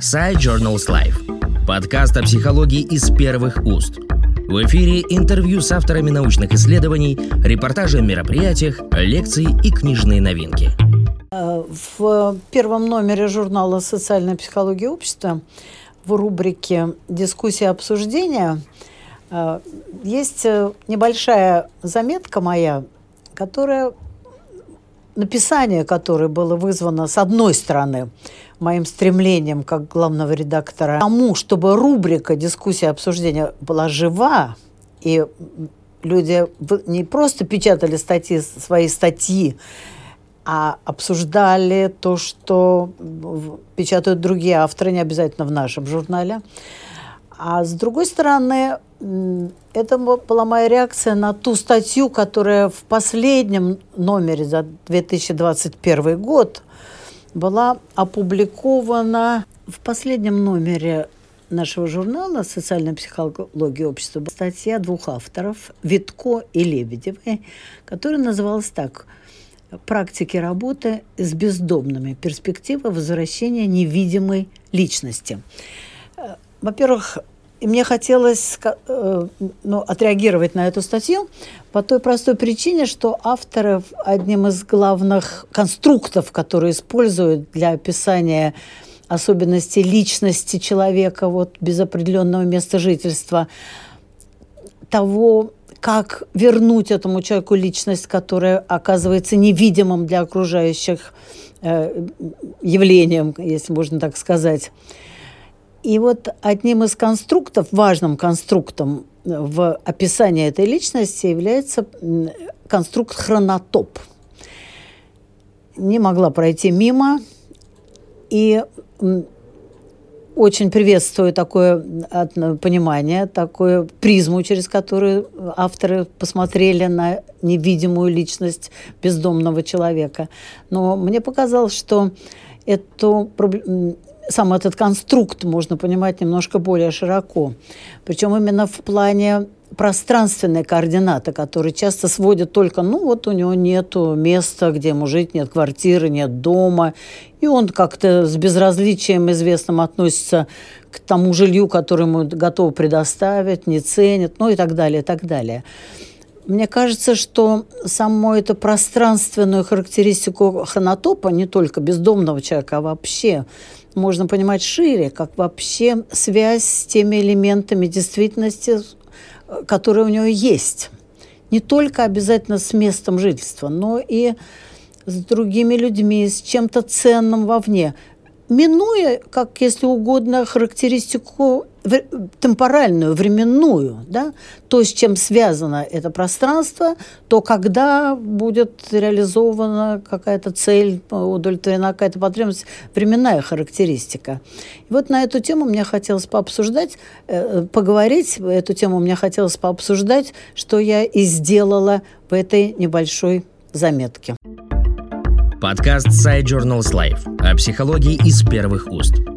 Side Journals Life. Подкаст о психологии из первых уст. В эфире интервью с авторами научных исследований, репортажи о мероприятиях, лекции и книжные новинки. Э, в первом номере журнала «Социальная психология общества» в рубрике «Дискуссия обсуждения» э, есть э, небольшая заметка моя, которая написание которой было вызвано, с одной стороны, моим стремлением как главного редактора, тому, чтобы рубрика «Дискуссия обсуждения» была жива, и люди не просто печатали статьи, свои статьи, а обсуждали то, что печатают другие авторы, не обязательно в нашем журнале. А с другой стороны, это была моя реакция на ту статью, которая в последнем номере за 2021 год была опубликована в последнем номере нашего журнала «Социальная психология общества» статья двух авторов, Витко и Лебедевой, которая называлась так «Практики работы с бездомными. Перспектива возвращения невидимой личности». Во-первых, мне хотелось э, ну, отреагировать на эту статью по той простой причине, что авторы одним из главных конструктов, которые используют для описания особенностей личности человека вот, без определенного места жительства, того, как вернуть этому человеку личность, которая оказывается невидимым для окружающих э, явлением, если можно так сказать. И вот одним из конструктов, важным конструктом в описании этой личности является конструкт хронотоп. Не могла пройти мимо, и очень приветствую такое понимание, такую призму, через которую авторы посмотрели на невидимую личность бездомного человека. Но мне показалось, что эту сам этот конструкт можно понимать немножко более широко. Причем именно в плане пространственной координаты, которые часто сводят только, ну вот у него нет места, где ему жить, нет квартиры, нет дома, и он как-то с безразличием известным относится к тому жилью, которое ему готов предоставить, не ценит, ну и так далее, и так далее. Мне кажется, что саму эту пространственную характеристику хронотопа, не только бездомного человека, а вообще можно понимать шире, как вообще связь с теми элементами действительности, которые у него есть. Не только обязательно с местом жительства, но и с другими людьми, с чем-то ценным вовне минуя, как если угодно, характеристику темпоральную, временную, да, то, с чем связано это пространство, то когда будет реализована какая-то цель, удовлетворена какая-то потребность, временная характеристика. И вот на эту тему мне хотелось пообсуждать, э, поговорить, эту тему мне хотелось пообсуждать, что я и сделала в этой небольшой заметке. Подкаст Side Journals Life о психологии из первых уст.